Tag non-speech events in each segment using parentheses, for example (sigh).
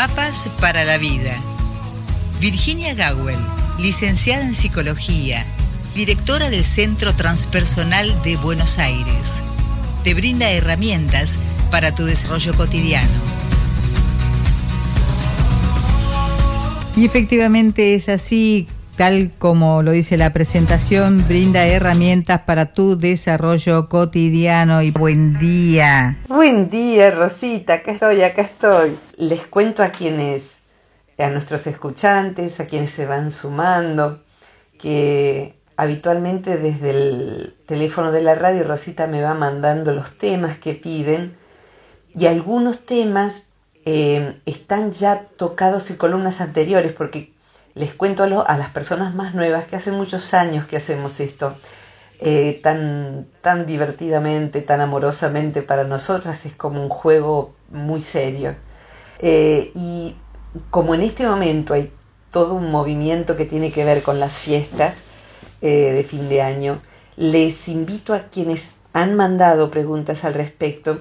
Mapas para la vida. Virginia Gawel, licenciada en psicología, directora del Centro Transpersonal de Buenos Aires. Te brinda herramientas para tu desarrollo cotidiano. Y efectivamente es así, tal como lo dice la presentación, brinda herramientas para tu desarrollo cotidiano y buen día. Buen día, Rosita, acá estoy, acá estoy. Les cuento a quienes, a nuestros escuchantes, a quienes se van sumando, que habitualmente desde el teléfono de la radio Rosita me va mandando los temas que piden y algunos temas eh, están ya tocados en columnas anteriores porque les cuento a, las personas más nuevas que hace muchos años que hacemos esto, eh, tan, tan divertidamente, tan amorosamente para nosotras, es como un juego muy serio. Eh, y como en este momento hay todo un movimiento que tiene que ver con las fiestas eh, de fin de año, les invito a quienes han mandado preguntas al respecto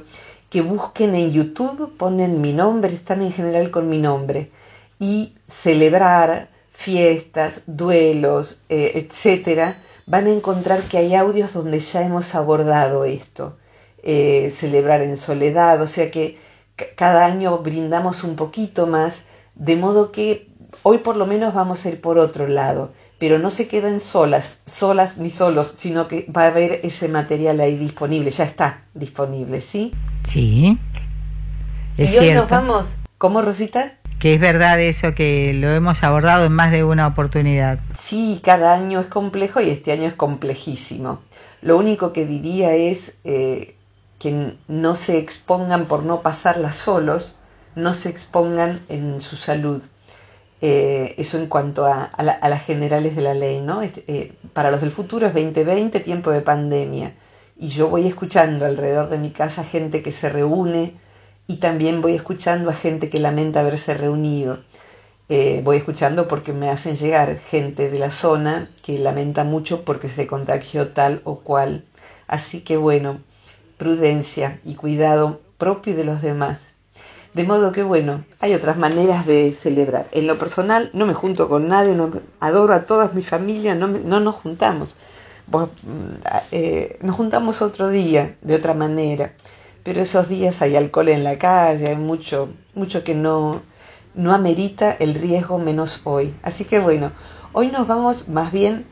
que busquen en YouTube, ponen mi nombre, están en general con mi nombre, y celebrar fiestas, duelos, eh, etcétera, van a encontrar que hay audios donde ya hemos abordado esto. Eh, celebrar en soledad, o sea que cada año brindamos un poquito más, de modo que hoy por lo menos vamos a ir por otro lado, pero no se quedan solas, solas ni solos, sino que va a haber ese material ahí disponible, ya está disponible, ¿sí? Sí. Es y hoy nos vamos, ¿cómo Rosita? Que es verdad eso que lo hemos abordado en más de una oportunidad. Sí, cada año es complejo y este año es complejísimo. Lo único que diría es eh, que no se expongan por no pasarla solos, no se expongan en su salud. Eh, eso en cuanto a, las generales de la ley, ¿no? Eh, para los del futuro es 2020, tiempo de pandemia. Y yo voy escuchando alrededor de mi casa gente que se reúne, y también voy escuchando a gente que lamenta haberse reunido. Eh, voy escuchando porque me hacen llegar gente de la zona que lamenta mucho porque se contagió tal o cual. Así que bueno, prudencia y cuidado propio de los demás. De modo que bueno, hay otras maneras de celebrar. En lo personal no me junto con nadie, no, adoro a toda mi familia, no, no nos juntamos. Mm, eh, nos juntamos otro día, de otra manera pero esos días hay alcohol en la calle, hay mucho, mucho que no, no amerita el riesgo menos hoy. Así que bueno, hoy nos vamos más bien,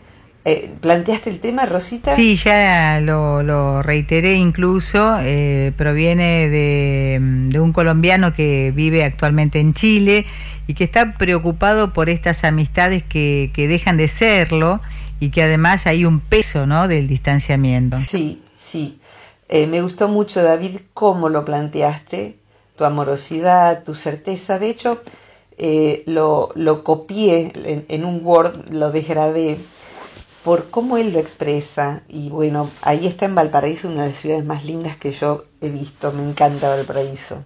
eh, ¿planteaste el tema, Rosita? Sí, ya lo, lo reiteré incluso, eh, proviene de, de un colombiano que vive actualmente en Chile y que está preocupado por estas amistades que, que dejan de serlo y que además hay un peso ¿no? del distanciamiento. Sí, sí. Eh, me gustó mucho, David, cómo lo planteaste, tu amorosidad, tu certeza. De hecho, eh, lo, lo, copié en, un Word, lo desgrabé por cómo él lo expresa. Y bueno, ahí está en Valparaíso, una de las ciudades más lindas que yo he visto. Me encanta Valparaíso.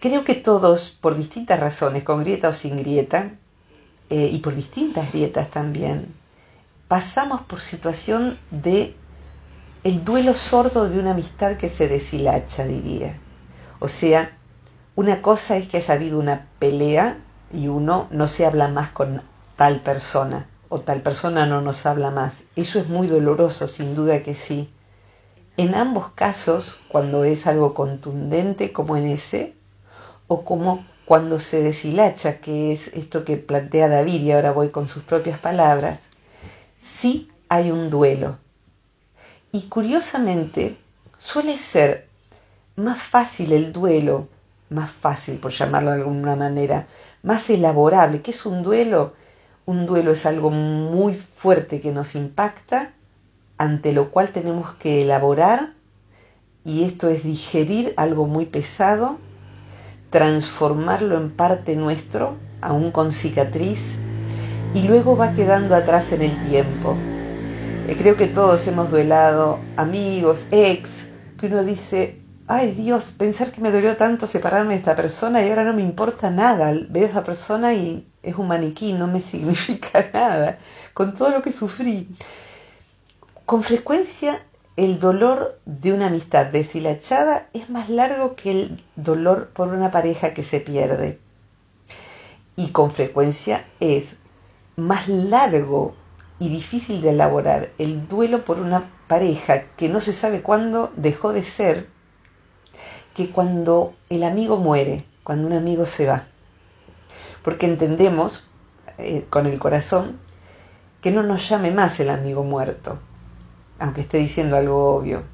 Creo que todos, por distintas razones, con grieta o sin grieta, eh, y por distintas grietas también, pasamos por situación de el duelo sordo de una amistad que se deshilacha, diría. O sea, una cosa es que haya habido una pelea y uno no se habla más con tal persona o tal persona no nos habla más. Eso es muy doloroso, sin duda que sí. En ambos casos, cuando es algo contundente como en ese, o como cuando se deshilacha, que es esto que plantea David y ahora voy con sus propias palabras, sí hay un duelo, y curiosamente suele ser más fácil el duelo, más fácil por llamarlo de alguna manera, más elaborable. ¿Qué es un duelo? Un duelo es algo muy fuerte que nos impacta, ante lo cual tenemos que elaborar, y esto es digerir algo muy pesado, transformarlo en parte nuestro, aún con cicatriz, y luego va quedando atrás en el tiempo creo que todos hemos duelado, amigos, ex, que uno dice, ay Dios, pensar que me dolió tanto separarme de esta persona y ahora no me importa nada. Veo a esa persona y es un maniquí, no me (laughs) significa nada, con todo lo que sufrí. Con frecuencia el dolor de una amistad deshilachada es más largo que el dolor por una pareja que se pierde. y con frecuencia es más largo y difícil de elaborar el duelo por una pareja que no se sabe cuándo dejó de ser que cuando el amigo muere, cuando un amigo se va. Porque entendemos eh, con el corazón que no nos llame más el amigo muerto, aunque esté diciendo algo obvio.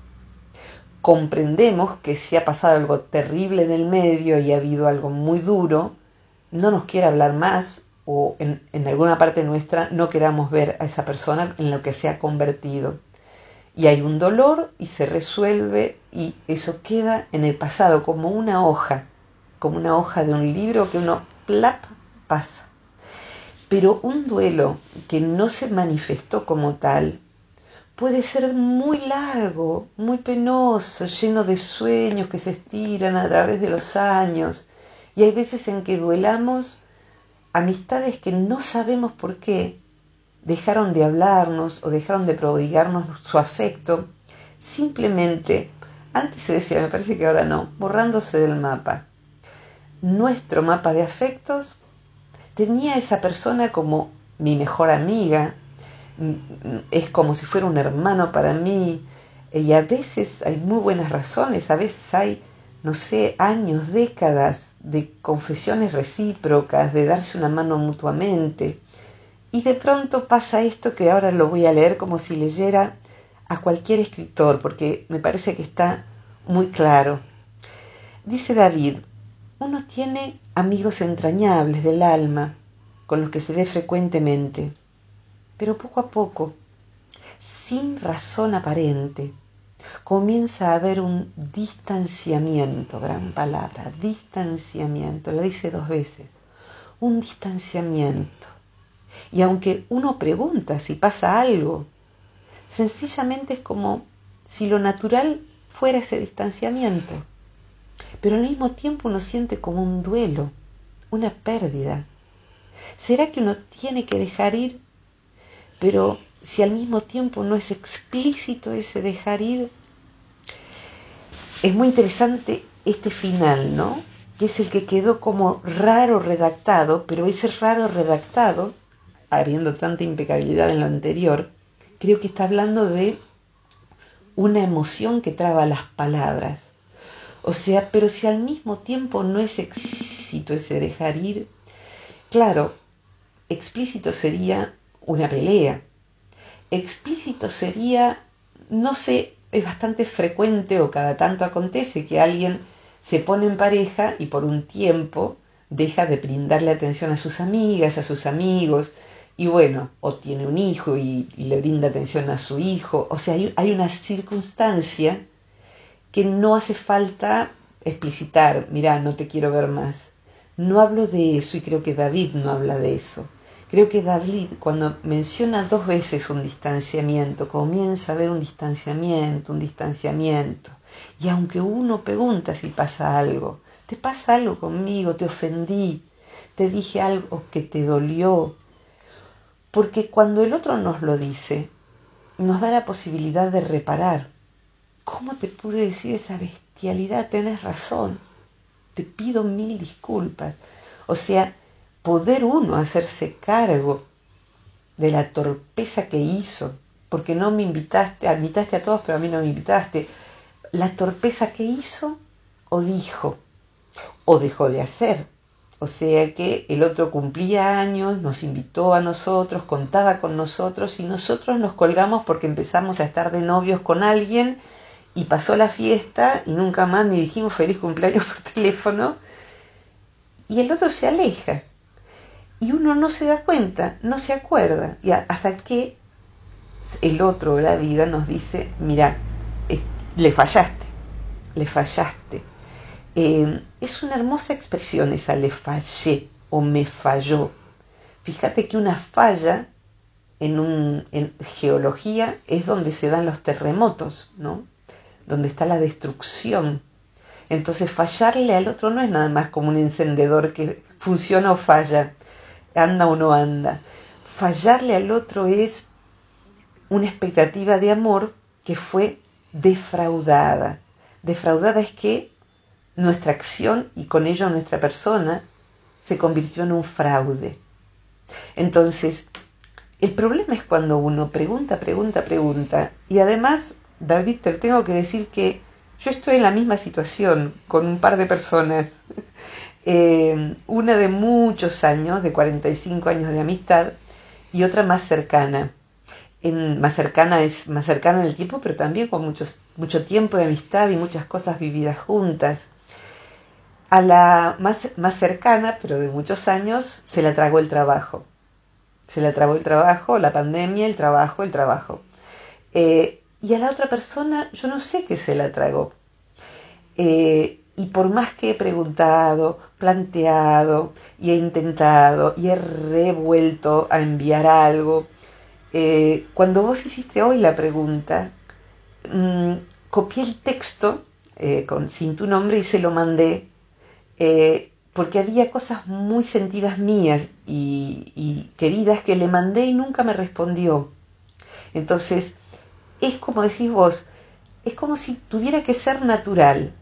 Comprendemos que si ha pasado algo terrible en el medio y ha habido algo muy duro, no nos quiere hablar más o en, alguna parte nuestra no queramos ver a esa persona en lo que se ha convertido. Y hay un dolor y se resuelve y eso queda en el pasado como una hoja, como una hoja de un libro que uno plap pasa. Pero un duelo que no se manifestó como tal puede ser muy largo, muy penoso, lleno de sueños que se estiran a través de los años. Y hay veces en que duelamos amistades que no sabemos por qué dejaron de hablarnos o dejaron de prodigarnos su afecto, simplemente, antes se decía, me parece que ahora no, borrándose del mapa. Nuestro mapa de afectos tenía esa persona como mi mejor amiga, es como si fuera un hermano para mí, y a veces hay muy buenas razones, a veces hay, no sé, años, décadas de confesiones recíprocas, de darse una mano mutuamente, y de pronto pasa esto que ahora lo voy a leer como si leyera a cualquier escritor, porque me parece que está muy claro. Dice David, uno tiene amigos entrañables del alma, con los que se ve frecuentemente, pero poco a poco, sin razón aparente, comienza a haber un distanciamiento, gran palabra, distanciamiento, la dice dos veces, un distanciamiento. Y aunque uno pregunta si pasa algo, sencillamente es como si lo natural fuera ese distanciamiento pero al mismo tiempo uno siente como un duelo, una pérdida. ¿Será que uno tiene que dejar ir? Pero si al mismo tiempo no es explícito ese dejar ir, es muy interesante este final, ¿no? Que es el que quedó como raro redactado, pero ese raro redactado, habiendo tanta impecabilidad en lo anterior, creo que está hablando de una emoción que traba las palabras o sea, pero si al mismo tiempo no es explícito ese dejar ir, claro, explícito sería una pelea. Explícito sería, no sé, es bastante frecuente o cada tanto acontece que alguien se pone en pareja y por un tiempo deja de brindarle atención a sus amigas, a sus amigos, y bueno, o tiene un hijo y, le brinda atención a su hijo, o sea, hay una circunstancia que no hace falta explicitar, mira, no te quiero ver más. No hablo de eso y creo que David no habla de eso. Creo que David cuando menciona dos veces un distanciamiento, comienza a ver un distanciamiento, un distanciamiento. Y aunque uno pregunta si pasa algo, ¿te pasa algo conmigo? ¿Te ofendí? ¿Te dije algo que te dolió? Porque cuando el otro nos lo dice, nos da la posibilidad de reparar ¿Cómo te pude decir esa bestialidad? Tenés razón. Te pido mil disculpas. O sea, poder uno hacerse cargo de la torpeza que hizo, porque no me invitaste, invitaste a todos, pero a mí no me invitaste. La torpeza que hizo o dijo, o dejó de hacer. O sea que el otro cumplía años, nos invitó a nosotros, contaba con nosotros y nosotros nos colgamos porque empezamos a estar de novios con alguien y pasó la fiesta y nunca más ni dijimos feliz cumpleaños por (laughs) teléfono y el otro se aleja y uno no se da cuenta, no se acuerda y hasta que el otro la vida nos dice, mira, le fallaste, le fallaste. Eh, es una hermosa expresión esa le fallé o me falló. Fíjate que una falla en, un, en geología es donde se dan los terremotos, ¿no? donde está la destrucción. Entonces fallarle al otro no es nada más como un encendedor que funciona o falla, anda o no anda. Fallarle al otro es una expectativa de amor que fue defraudada. Defraudada es que nuestra acción y con ello nuestra persona se convirtió en un fraude. Entonces, el problema es cuando uno pregunta, pregunta, pregunta, y además, David, te tengo que decir que yo estoy en la misma situación con un par de personas, eh, una de muchos años, de 45 años de amistad, y otra más cercana. Más cercana es más cercana en el tiempo, pero también con muchos, mucho tiempo de amistad y muchas cosas vividas juntas. A la más, más cercana, pero de muchos años, se la tragó el trabajo. Se la tragó el trabajo, la pandemia, el trabajo, el trabajo. Eh, y a la otra persona yo no sé qué se la tragó. Eh, y por más que he preguntado, planteado y he intentado y he revuelto a enviar algo, eh, cuando vos hiciste hoy la pregunta, mm, copié el texto con, sin tu nombre y se lo mandé porque había cosas muy sentidas mías y, queridas que le mandé y nunca me respondió. Entonces, es como decís vos, es como si tuviera que ser natural.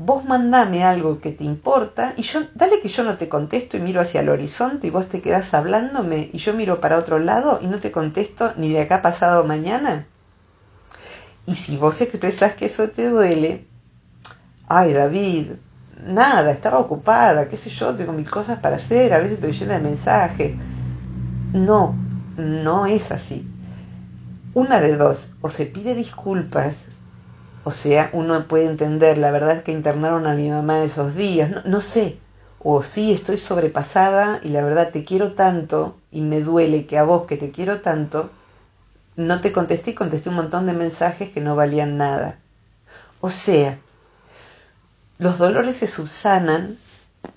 Vos mandame algo que te importa y yo, dale que yo no te contesto y miro hacia el horizonte y vos te quedás hablándome y yo miro para otro lado y no te contesto ni de acá pasado mañana. Y si vos expresás que eso te duele, ay David, nada, estaba ocupada, qué sé yo, tengo mil cosas para hacer, a veces estoy llena de mensajes. No, no es así. Una de dos, o se pide disculpas, o sea, uno puede entender, la verdad es que internaron a mi mamá esos días, no, sé, o sí, estoy sobrepasada y la verdad te quiero tanto y me duele que a vos que te quiero tanto, no te contesté contesté un montón de mensajes que no valían nada. O sea, los dolores se subsanan,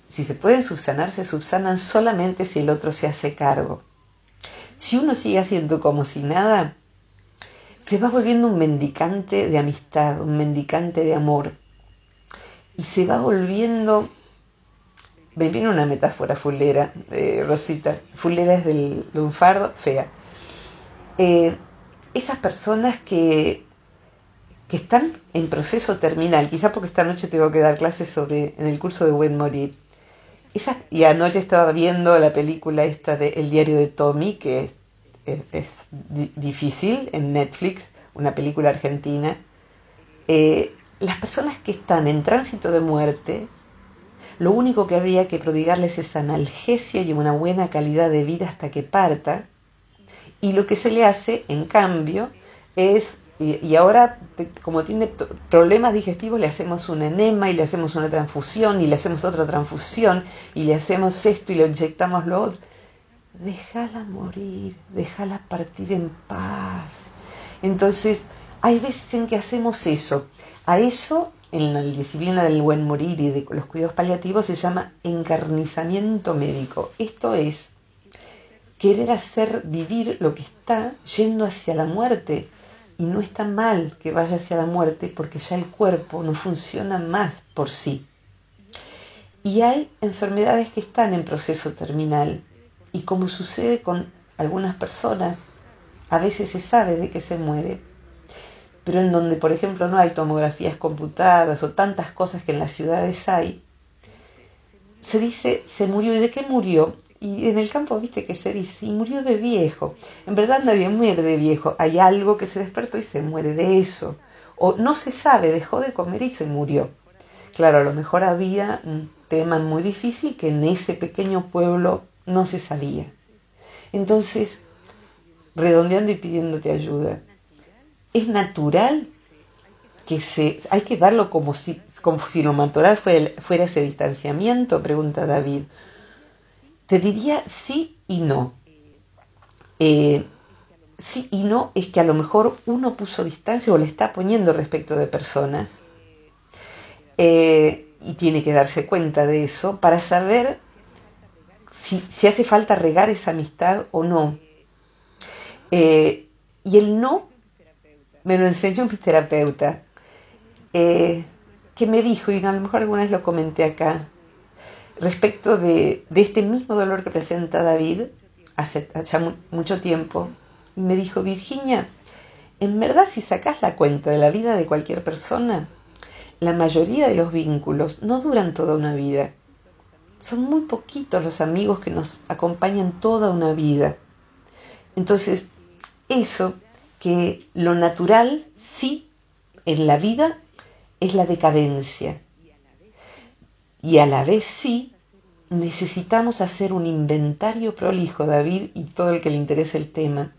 si se pueden subsanar, se subsanan solamente si el otro se hace cargo. Si uno sigue haciendo como si nada, se va volviendo un mendicante de amistad, un mendicante de amor. Y se va volviendo, me viene una metáfora fulera, eh, Rosita, fulera es del lunfardo, fea. Eh, esas personas que que están en proceso terminal, quizá porque esta noche tengo que dar clases sobre en el curso de Buen Morir. y anoche estaba viendo la película esta de El diario de Tommy, que es, difícil en Netflix, una película argentina. Eh, las personas que están en tránsito de muerte, lo único que habría que prodigarles es analgesia y una buena calidad de vida hasta que parta. Y lo que se le hace, en cambio, es y, ahora, como tiene problemas digestivos, le hacemos un enema y le hacemos una transfusión y le hacemos otra transfusión y le hacemos esto y le inyectamos lo otro. Déjala morir, déjala partir en paz. Entonces, hay veces en que hacemos eso. A eso, en la disciplina del buen morir y de los cuidados paliativos, se llama encarnizamiento médico. Esto es querer hacer vivir lo que está yendo hacia la muerte y no está mal que vaya hacia la muerte porque ya el cuerpo no funciona más por sí. Y hay enfermedades que están en proceso terminal y como sucede con algunas personas, a veces se sabe de que se muere, pero en donde, por ejemplo, no hay tomografías computadas o tantas cosas que en las ciudades hay, se dice, se murió. ¿Y de qué murió? Y en el campo, viste que se dice, y murió de viejo. En verdad nadie muere de viejo. Hay algo que se despertó y se muere de eso. O no se sabe, dejó de comer y se murió. Claro, a lo mejor había un tema muy difícil que en ese pequeño pueblo no se sabía. Entonces, redondeando y pidiéndote ayuda, es natural que se... Hay que darlo como si, como si lo natural fuera, ese distanciamiento, pregunta David te diría sí y no. Eh, sí y no es que a lo mejor uno puso distancia o le está poniendo respecto de personas eh, y tiene que darse cuenta de eso para saber si, hace falta regar esa amistad o no. Eh, y el no me lo enseñó mi terapeuta, que me dijo, y a lo mejor alguna vez lo comenté acá, respecto de, este mismo dolor que presenta David hace ya mucho tiempo y me dijo, Virginia, en verdad si sacas la cuenta de la vida de cualquier persona, la mayoría de los vínculos no duran toda una vida. Son muy poquitos los amigos que nos acompañan toda una vida. Entonces, eso que lo natural sí en la vida es la decadencia. Y a la vez sí necesitamos hacer un inventario prolijo, David, y todo el que le interese el tema,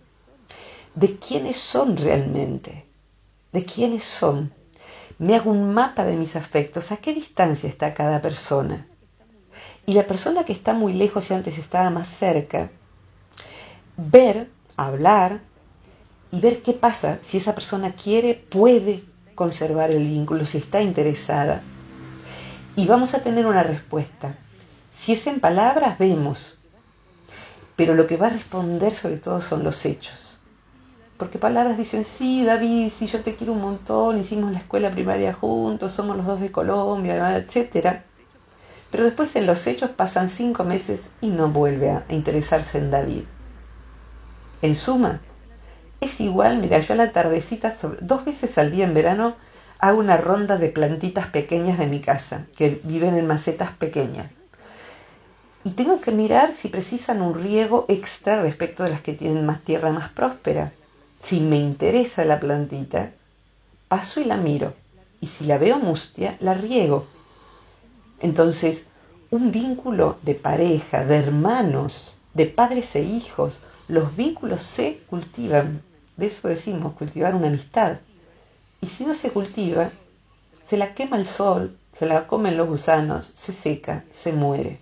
de quiénes son realmente, de quiénes son. Me hago un mapa de mis afectos, a qué distancia está cada persona. Y la persona que está muy lejos y antes estaba más cerca, ver, hablar y ver qué pasa si esa persona quiere, puede conservar el vínculo, si está interesada. Y vamos a tener una respuesta. Si es en palabras, vemos. Pero lo que va a responder sobre todo son los hechos. Porque palabras dicen, sí, David, sí, yo te quiero un montón, hicimos la escuela primaria juntos, somos los dos de Colombia, etc. Pero después en los hechos pasan cinco meses y no vuelve a interesarse en David. En suma, es igual, mira, yo a la tardecita, dos veces al día en verano, hago una ronda de plantitas pequeñas de mi casa, que viven en macetas pequeñas. Y tengo que mirar si precisan un riego extra respecto de las que tienen más tierra más próspera. Si me interesa la plantita, paso y la miro. Y si la veo mustia, la riego. Entonces, un vínculo de pareja, de hermanos, de padres e hijos, los vínculos se cultivan de eso decimos, cultivar una amistad. Y si no se cultiva, se la quema el sol, se la comen los gusanos, se seca, se muere.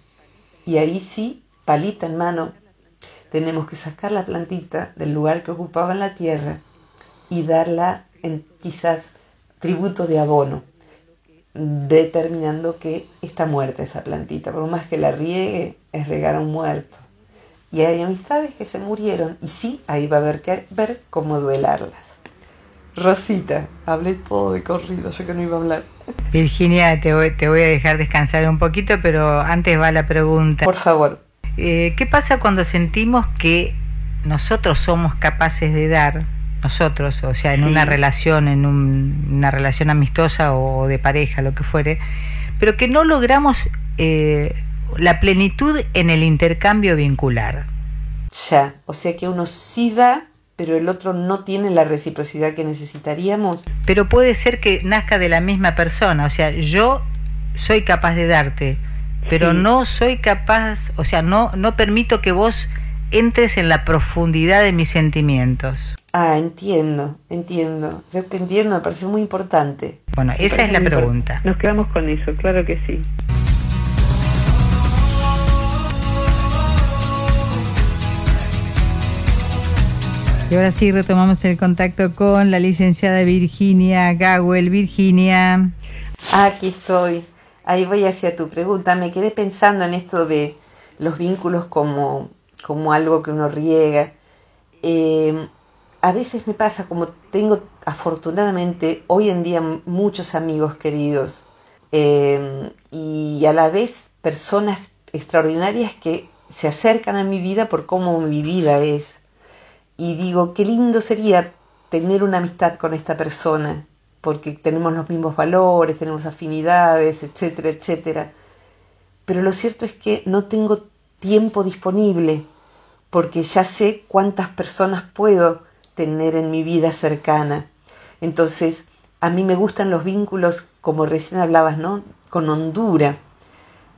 Y ahí sí, palita en mano, tenemos que sacar la plantita del lugar que ocupaba en la tierra y darla en quizás tributo de abono, determinando que está muerta esa plantita. Por más que la riegue, es regar a un muerto. Y hay amistades que se murieron y sí, ahí va a haber que ver cómo duelarlas. Rosita, hablé todo de corrido, yo que no iba a hablar. Virginia, te voy, te voy a dejar descansar un poquito, pero antes va la pregunta. Por favor. Eh, ¿Qué pasa cuando sentimos que nosotros somos capaces de dar, nosotros, o sea, en una relación, en una relación amistosa o de pareja, lo que fuere, pero que no logramos eh, la plenitud en el intercambio vincular. Ya, o sea que uno sí da, pero el otro no tiene la reciprocidad que necesitaríamos. Pero puede ser que nazca de la misma persona, o sea, yo soy capaz de darte, pero no soy capaz, o sea, no, no permito que vos entres en la profundidad de mis sentimientos. Ah, entiendo, entiendo. Creo que entiendo, me parece muy importante. Bueno, esa es la pregunta. Nos quedamos con eso, claro que sí. Y ahora sí retomamos el contacto con la licenciada Virginia Gawel. Virginia. Aquí estoy. Ahí voy hacia tu pregunta. Me quedé pensando en esto de los vínculos como, como algo que uno riega. Eh, a veces me pasa como tengo afortunadamente hoy en día muchos amigos queridos eh, y a la vez personas extraordinarias que se acercan a mi vida por cómo mi vida es y digo, qué lindo sería tener una amistad con esta persona, porque tenemos los mismos valores, tenemos afinidades, etcétera, etcétera. Pero lo cierto es que no tengo tiempo disponible, porque ya sé cuántas personas puedo tener en mi vida cercana. Entonces, a mí me gustan los vínculos, como recién hablabas, ¿no? Con hondura.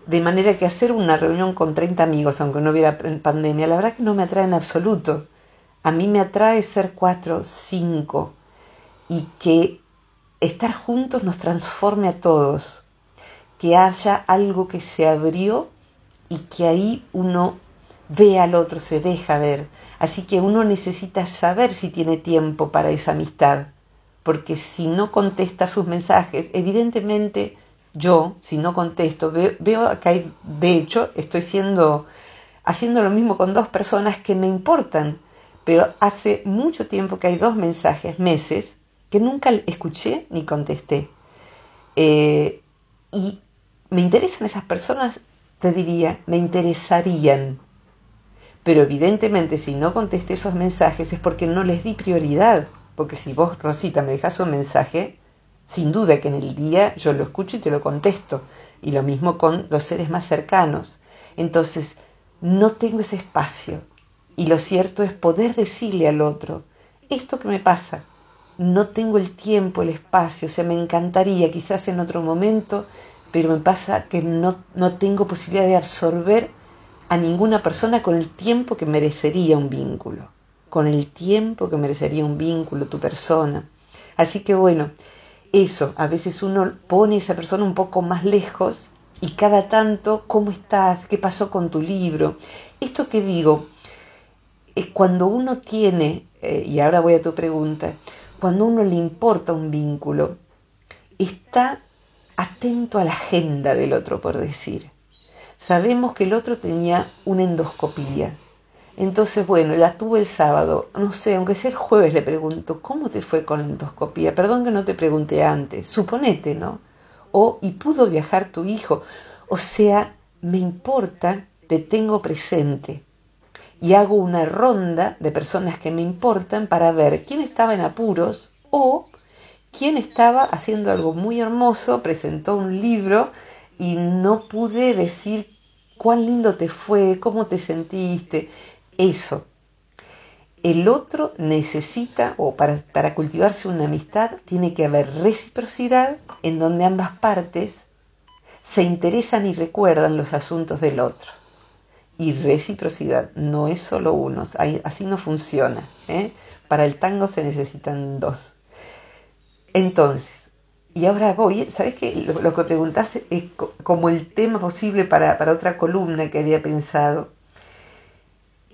De manera que hacer una reunión con 30 amigos, aunque no hubiera pandemia, la verdad que no me atrae en absoluto. A mí me atrae ser cuatro, cinco y que estar juntos nos transforme a todos, que haya algo que se abrió y que ahí uno ve al otro, se deja ver. Así que uno necesita saber si tiene tiempo para esa amistad, porque si no contesta sus mensajes, evidentemente yo, si no contesto, veo, que hay, de hecho, estoy siendo, haciendo lo mismo con dos personas que me importan, pero hace mucho tiempo que hay dos mensajes, meses, que nunca escuché ni contesté. Eh, y me interesan esas personas, te diría, me interesarían. Pero evidentemente si no contesté esos mensajes es porque no les di prioridad. Porque si vos, Rosita, me dejas un mensaje, Sin duda que en el día yo lo escucho y te lo contesto. Y lo mismo con los seres más cercanos. Entonces, no tengo ese espacio. Y lo cierto es poder decirle al otro, esto que me pasa, no tengo el tiempo, el espacio, o sea, me encantaría quizás en otro momento, pero me pasa que no, no tengo posibilidad de absorber a ninguna persona con el tiempo que merecería un vínculo, con el tiempo que merecería un vínculo, tu persona. Así que bueno, eso, a veces uno pone a esa persona un poco más lejos y cada tanto, ¿cómo estás? ¿Qué pasó con tu libro? Esto que digo, es cuando uno tiene, eh, y ahora voy a tu pregunta, cuando uno le importa un vínculo, está atento a la agenda del otro, por decir. Sabemos que el otro tenía una endoscopía. Entonces, bueno, la tuve el sábado. No sé, aunque sea el jueves, le pregunto, ¿cómo te fue con la endoscopía? Perdón que no te pregunté antes. Suponete, ¿no? O, ¿y pudo viajar tu hijo? O sea, me importa, te tengo presente. Y hago una ronda de personas que me importan para ver quién estaba en apuros o quien estaba haciendo algo muy hermoso, presentó un libro y no pude decir cuán lindo te fue, cómo te sentiste, eso. El otro necesita, o para, para cultivarse una amistad, tiene que haber reciprocidad en donde ambas partes se interesan y recuerdan los asuntos del otro. Y reciprocidad, no es solo uno, así no funciona. ¿eh? Para el tango se necesitan dos. Entonces, y ahora voy, ¿sabes qué? Lo, que preguntaste es como el tema posible para, otra columna que había pensado.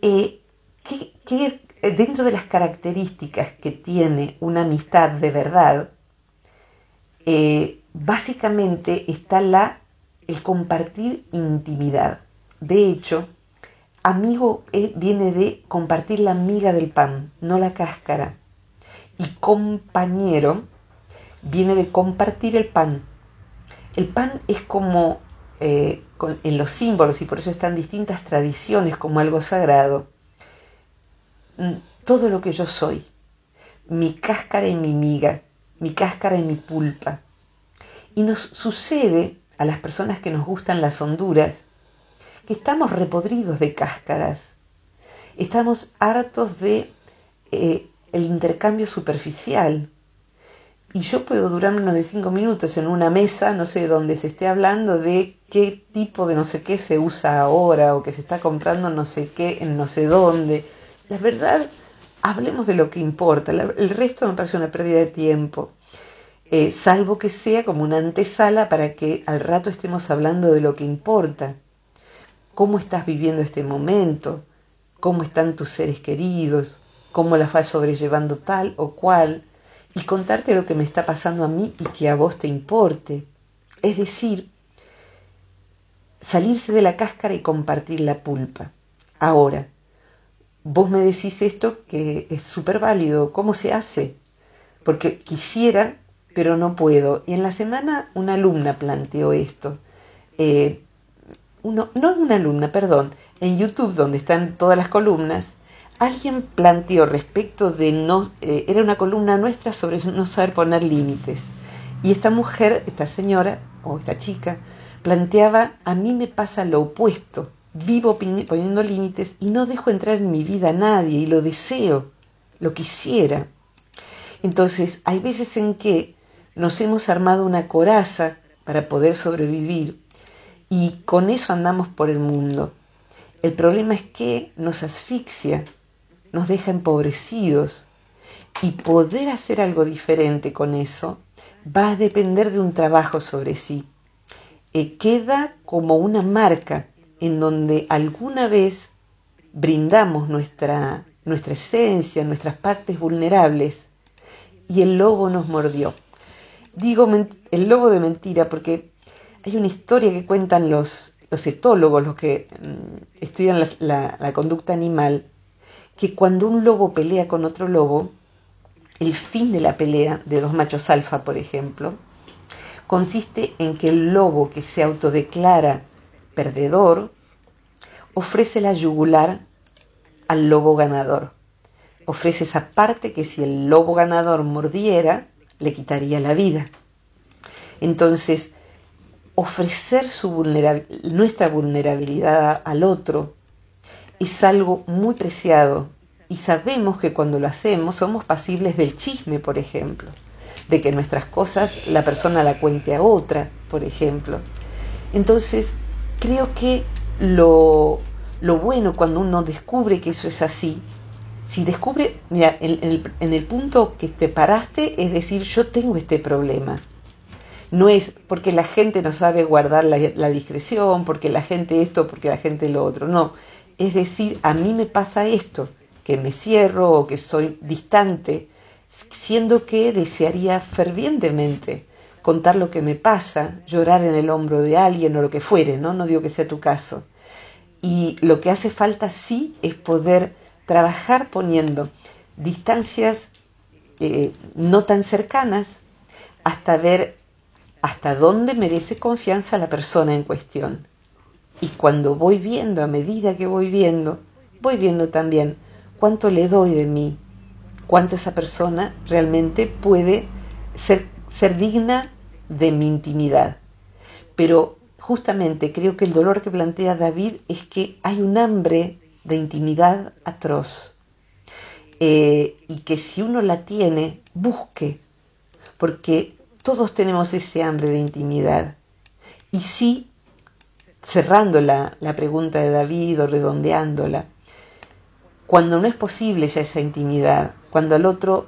Eh, ¿qué, eh, dentro de las características que tiene una amistad de verdad, eh, básicamente está la, el compartir intimidad. De hecho, amigo viene de compartir la miga del pan, no la cáscara. Y compañero viene de compartir el pan. El pan es como eh, en los símbolos y por eso están distintas tradiciones como algo sagrado. Mm, todo lo que yo soy, mi cáscara y mi miga, mi cáscara y mi pulpa. Y nos sucede a las personas que nos gustan las honduras que estamos repodridos de cáscaras, estamos hartos de eh, el intercambio superficial, y yo puedo durar menos de cinco minutos en una mesa, no sé, donde se esté hablando de qué tipo de no sé qué se usa ahora o que se está comprando no sé qué en no sé dónde. La verdad, hablemos de lo que importa. el resto me parece una pérdida de tiempo. Eh, salvo que sea como una antesala para que al rato estemos hablando de lo que importa. ¿Cómo estás viviendo este momento? ¿Cómo están tus seres queridos? ¿Cómo las vas sobrellevando tal o cual? Y contarte lo que me está pasando a mí y que a vos te importe. Es decir, salirse de la cáscara y compartir la pulpa. Ahora, vos me decís esto que es súper válido, ¿cómo se hace? Porque quisiera, pero no puedo. Y en la semana una alumna planteó esto. Eh, uno, no una alumna, perdón, en YouTube donde están todas las columnas, alguien planteó respecto de no, eh, era una columna nuestra sobre no saber poner límites. Y esta mujer, esta señora o esta chica, planteaba, a mí me pasa lo opuesto, vivo poniendo límites y no dejo entrar en mi vida a nadie y lo deseo, lo quisiera. Entonces, hay veces en que nos hemos armado una coraza para poder sobrevivir y con eso andamos por el mundo. El problema es que nos asfixia nos deja empobrecidos. Y poder hacer algo diferente con eso va a depender de un trabajo sobre sí. Eh, queda como una marca en donde alguna vez brindamos nuestra, nuestra esencia, nuestras partes vulnerables, y el lobo nos mordió. Digo el lobo de mentira porque hay una historia que cuentan los, los etólogos, los que mm, estudian la conducta animal, que cuando un lobo pelea con otro lobo, el fin de la pelea de dos machos alfa, por ejemplo, consiste en que el lobo que se autodeclara perdedor ofrece la yugular al lobo ganador. Ofrece esa parte que si el lobo ganador mordiera, le quitaría la vida. Entonces, ofrecer su nuestra vulnerabilidad al otro es algo muy preciado y sabemos que cuando lo hacemos somos pasibles del chisme, por ejemplo, de que nuestras cosas la persona la cuente a otra, por ejemplo. Entonces, creo que lo, lo bueno cuando uno descubre que eso es así, si descubre, mira, en, el, en el punto que te paraste es decir, yo tengo este problema, no es porque la gente no sabe guardar la, la, discreción, porque la gente esto, porque la gente lo otro, no. Es decir, a mí me pasa esto, que me cierro o que soy distante, siendo que desearía fervientemente contar lo que me pasa, llorar en el hombro de alguien o lo que fuere, ¿no? Digo que sea tu caso. Y lo que hace falta sí es poder trabajar poniendo distancias eh, no tan cercanas hasta ver hasta dónde merece confianza la persona en cuestión. Y cuando voy viendo, a medida que voy viendo, voy viendo también cuánto le doy de mí, cuánto esa persona realmente puede ser, ser digna de mi intimidad. Pero justamente creo que el dolor que plantea David es que hay un hambre de intimidad atroz. Eh, y que si uno la tiene, busque, porque todos tenemos ese hambre de intimidad. Y sí, cerrando la, pregunta de David o redondeándola, cuando no es posible ya esa intimidad, cuando al otro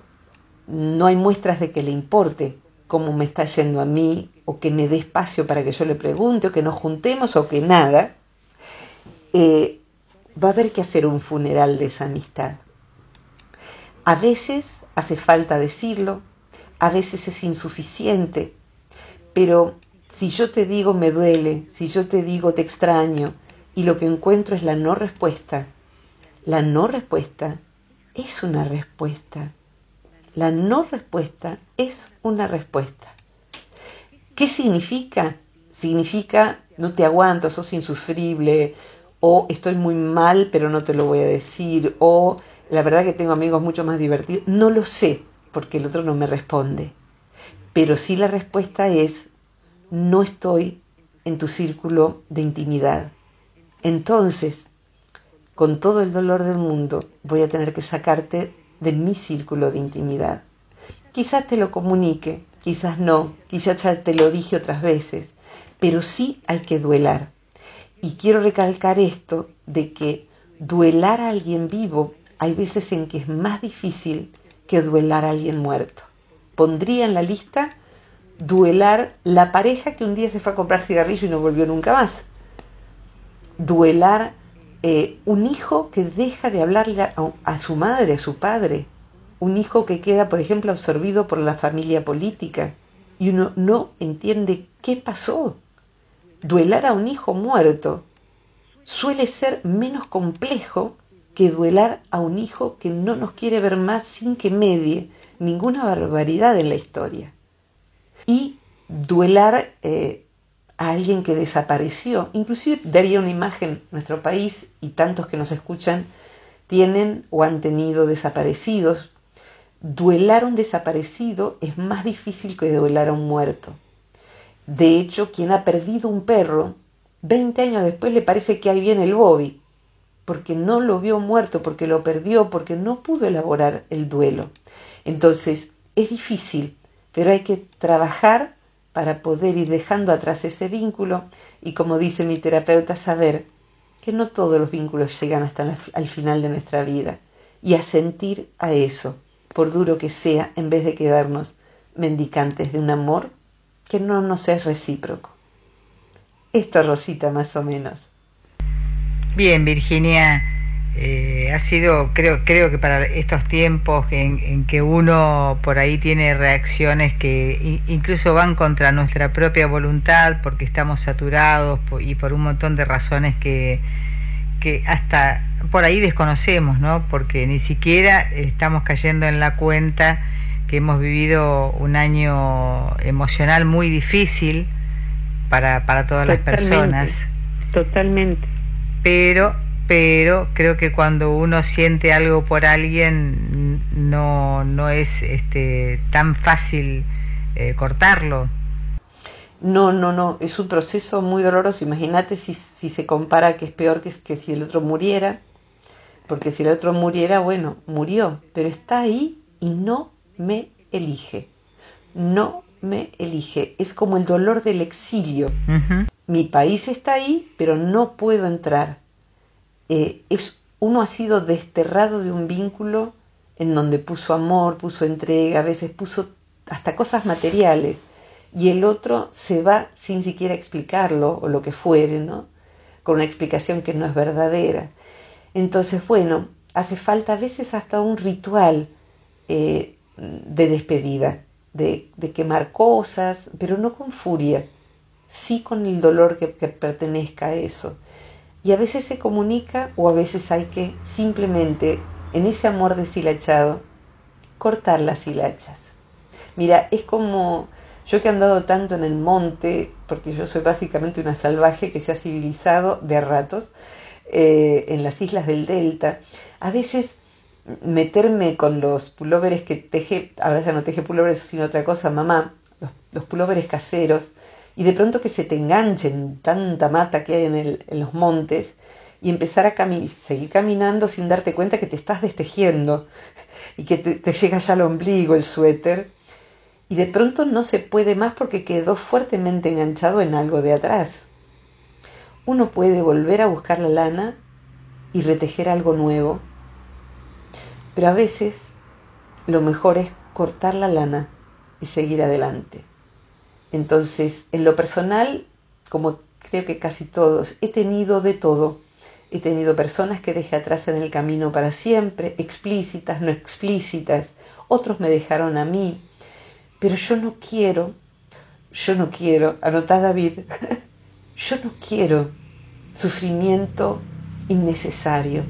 no hay muestras de que le importe cómo me está yendo a mí, o que me dé espacio para que yo le pregunte, o que nos juntemos, o que nada, eh, va a haber que hacer un funeral de esa amistad. A veces hace falta decirlo, a veces es insuficiente, pero si yo te digo me duele, si yo te digo te extraño y lo que encuentro es la no respuesta, la no respuesta es una respuesta. La no respuesta es una respuesta. ¿Qué significa? Significa no te aguanto, sos insufrible, o estoy muy mal pero no te lo voy a decir, o la verdad que tengo amigos mucho más divertidos. No lo sé, porque el otro no me responde. Pero sí la respuesta es, no estoy en tu círculo de intimidad. Entonces, con todo el dolor del mundo, voy a tener que sacarte de mi círculo de intimidad. Quizás te lo comunique, quizás no, quizás te lo dije otras veces, pero sí hay que duelar. Y quiero recalcar esto de que duelar a alguien vivo hay veces en que es más difícil que duelar a alguien muerto. Pondría en la lista duelar la pareja que un día se fue a comprar cigarrillo y no volvió nunca más. Duelar eh, un hijo que deja de hablarle a, su madre, a su padre. Un hijo que queda, por ejemplo, absorbido por la familia política y uno no entiende qué pasó. Duelar a un hijo muerto suele ser menos complejo que duelar a un hijo que no nos quiere ver más sin que medie ninguna barbaridad en la historia. Y duelar eh, a alguien que desapareció. Inclusive daría una imagen, nuestro país y tantos que nos escuchan tienen o han tenido desaparecidos. Duelar a un desaparecido es más difícil que duelar a un muerto. De hecho, quien ha perdido un perro, 20 años después le parece que ahí viene el Bobby, porque no lo vio muerto, porque lo perdió, porque no pudo elaborar el duelo. Entonces, es difícil, pero hay que trabajar para poder ir dejando atrás ese vínculo y, como dice mi terapeuta, saber que no todos los vínculos llegan hasta el final de nuestra vida y a sentir a eso, por duro que sea, en vez de quedarnos mendicantes de un amor que no nos es recíproco. Esto, Rosita, más o menos. Bien, Virginia, eh, ha sido, creo, creo que para estos tiempos en, que uno por ahí tiene reacciones que incluso van contra nuestra propia voluntad porque estamos saturados y por un montón de razones que, que hasta por ahí desconocemos, ¿no? Porque ni siquiera estamos cayendo en la cuenta que hemos vivido un año emocional muy difícil para, para todas las personas. Totalmente pero pero creo que cuando uno siente algo por alguien no, no es este, tan fácil eh, cortarlo. No, no, no, es un proceso muy doloroso. Imagínate si, si se compara que es peor que, que si el otro muriera, porque si el otro muriera, bueno, murió, pero está ahí y no me elige. No me elige. Es como el dolor del exilio. Mi país está ahí, pero no puedo entrar. Eh, es, uno ha sido desterrado de un vínculo en donde puso amor, puso entrega, a veces puso hasta cosas materiales, y el otro se va sin siquiera explicarlo o lo que fuere, ¿no? Con una explicación que no es verdadera. Entonces, bueno, hace falta a veces hasta un ritual eh, de despedida, de, quemar cosas, pero no con furia, sí con el dolor que, que pertenezca a eso. Y a veces se comunica o a veces hay que simplemente, en ese amor deshilachado, cortar las hilachas. Mira, es como yo que he andado tanto en el monte, porque yo soy básicamente una salvaje que se ha civilizado de ratos, eh, en las islas del Delta, a veces meterme con los pulóveres que teje, ahora ya no teje pulóveres sino otra cosa, mamá, los, pulóveres caseros, y de pronto que se te enganchen tanta mata que hay en, los montes, y empezar a seguir caminando sin darte cuenta que te estás destejiendo (laughs) y que te, te llega ya al ombligo el suéter, y de pronto no se puede más porque quedó fuertemente enganchado en algo de atrás. Uno puede volver a buscar la lana y retejer algo nuevo pero a veces lo mejor es cortar la lana y seguir adelante. Entonces, en lo personal, como creo que casi todos, he tenido de todo. He tenido personas que dejé atrás en el camino para siempre, explícitas, no explícitas. Otros me dejaron a mí. Pero yo no quiero, yo no quiero, anotá David, (laughs) yo no quiero sufrimiento innecesario.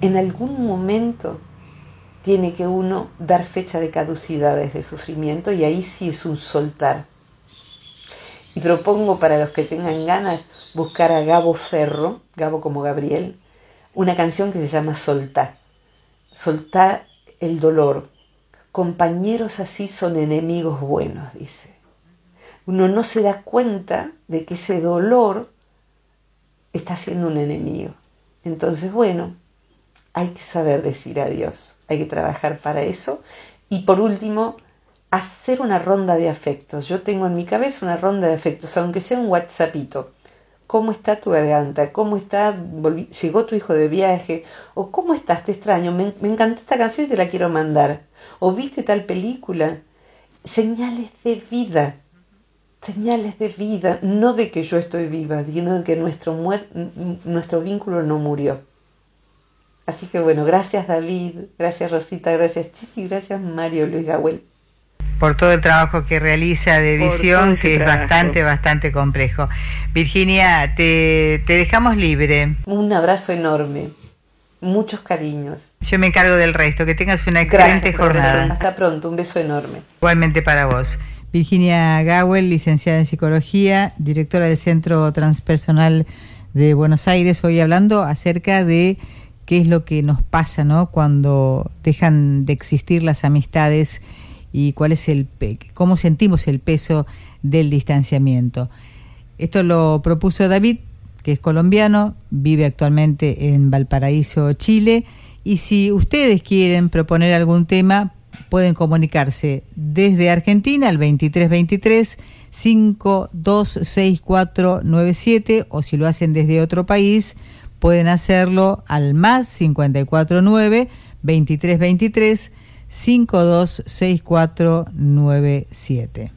En algún momento tiene que uno dar fecha de caducidad ese sufrimiento y ahí sí es un soltar. Y propongo para los que tengan ganas buscar a Gabo Ferro, Gabo como Gabriel, una canción que se llama Soltar. Soltar el dolor. Compañeros así son enemigos buenos, dice. Uno no se da cuenta de que ese dolor está siendo un enemigo. Entonces, bueno, hay que saber decir adiós, hay que trabajar para eso. Y por último, hacer una ronda de afectos. Yo tengo en mi cabeza una ronda de afectos, aunque sea un WhatsAppito. ¿Cómo está tu garganta? ¿Cómo está? ¿Llegó tu hijo de viaje? ¿O cómo estás? Te extraño. Me, encantó esta canción y te la quiero mandar. ¿O viste tal película? Señales de vida. Señales de vida. No de que yo estoy viva, sino de que nuestro, nuestro vínculo no murió. Así que bueno, gracias David, gracias Rosita, gracias Chiqui, gracias Mario Luis Gawel. Por todo el trabajo que realiza de edición, que es bastante, bastante complejo. Virginia, te, te dejamos libre. Un abrazo enorme, muchos cariños. Yo me encargo del resto, que tengas una excelente jornada. Hasta pronto, un beso enorme. Igualmente para vos. Virginia Gawel, licenciada en psicología, directora del Centro Transpersonal de Buenos Aires, hoy hablando acerca de qué es lo que nos pasa ¿no? cuando dejan de existir las amistades y cuál es el cómo sentimos el peso del distanciamiento. Esto lo propuso David, que es colombiano, vive actualmente en Valparaíso, Chile, y si ustedes quieren proponer algún tema, pueden comunicarse desde Argentina al 2323 526497 o si lo hacen desde otro país pueden hacerlo al más 549 2323 Cinco, dos, seis, cuatro, nueve, siete.